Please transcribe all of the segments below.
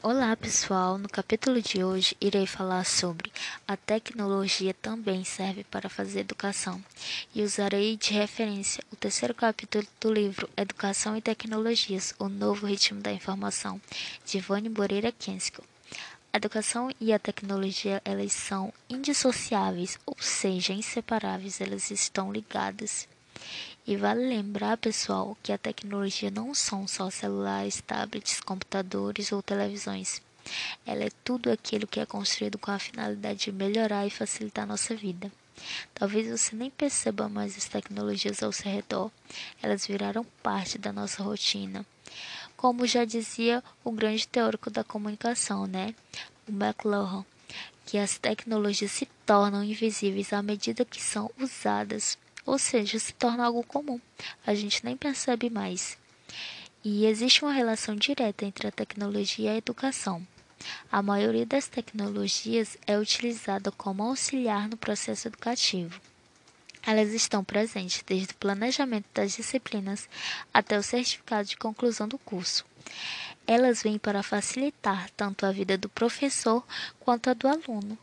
Olá pessoal, no capítulo de hoje irei falar sobre a tecnologia também serve para fazer educação e usarei de referência o terceiro capítulo do livro Educação e Tecnologias, o novo ritmo da informação, de Vânia Moreira Kensko. A educação e a tecnologia elas são indissociáveis, ou seja, inseparáveis, elas estão ligadas. E vale lembrar, pessoal, que a tecnologia não são só celulares, tablets, computadores ou televisões. Ela é tudo aquilo que é construído com a finalidade de melhorar e facilitar a nossa vida. Talvez você nem perceba mais as tecnologias ao seu redor. Elas viraram parte da nossa rotina. Como já dizia o grande teórico da comunicação, né? O McLuhan, que as tecnologias se tornam invisíveis à medida que são usadas ou seja, se torna algo comum. A gente nem percebe mais. E existe uma relação direta entre a tecnologia e a educação. A maioria das tecnologias é utilizada como auxiliar no processo educativo. Elas estão presentes desde o planejamento das disciplinas até o certificado de conclusão do curso. Elas vêm para facilitar tanto a vida do professor quanto a do aluno.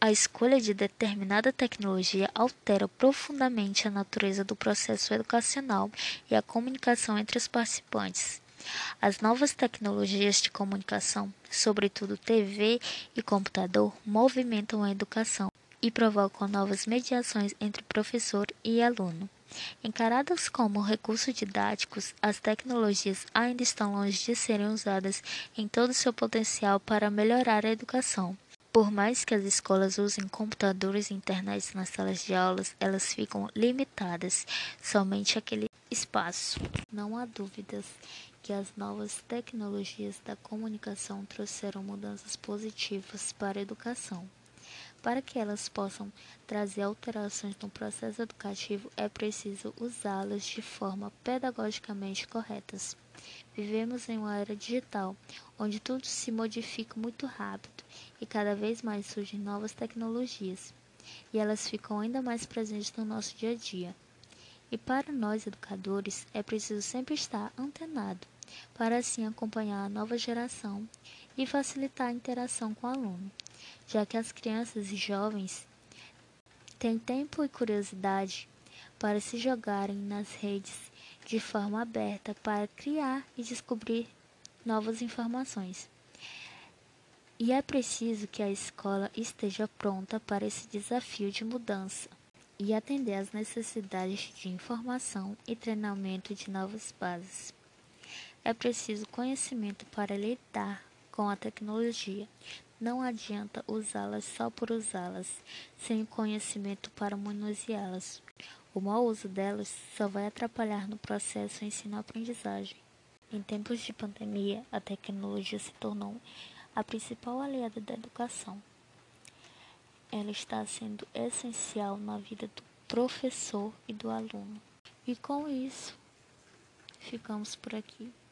A escolha de determinada tecnologia altera profundamente a natureza do processo educacional e a comunicação entre os participantes. As novas tecnologias de comunicação, sobretudo TV e computador, movimentam a educação e provocam novas mediações entre professor e aluno. Encaradas como recursos didáticos, as tecnologias ainda estão longe de serem usadas em todo seu potencial para melhorar a educação. Por mais que as escolas usem computadores e internet nas salas de aulas, elas ficam limitadas somente àquele espaço. Não há dúvidas que as novas tecnologias da comunicação trouxeram mudanças positivas para a educação. Para que elas possam trazer alterações no processo educativo, é preciso usá-las de forma pedagogicamente corretas. Vivemos em uma era digital, onde tudo se modifica muito rápido e cada vez mais surgem novas tecnologias, e elas ficam ainda mais presentes no nosso dia a dia. E para nós educadores é preciso sempre estar antenado, para assim acompanhar a nova geração e facilitar a interação com o aluno, já que as crianças e jovens têm tempo e curiosidade para se jogarem nas redes de forma aberta para criar e descobrir novas informações. E é preciso que a escola esteja pronta para esse desafio de mudança e atender às necessidades de informação e treinamento de novas bases. É preciso conhecimento para lidar com a tecnologia. Não adianta usá-las só por usá-las, sem conhecimento para manuseá-las. O mau uso delas só vai atrapalhar no processo ensino-aprendizagem. Em tempos de pandemia, a tecnologia se tornou a principal aliada da educação. Ela está sendo essencial na vida do professor e do aluno. E com isso, ficamos por aqui.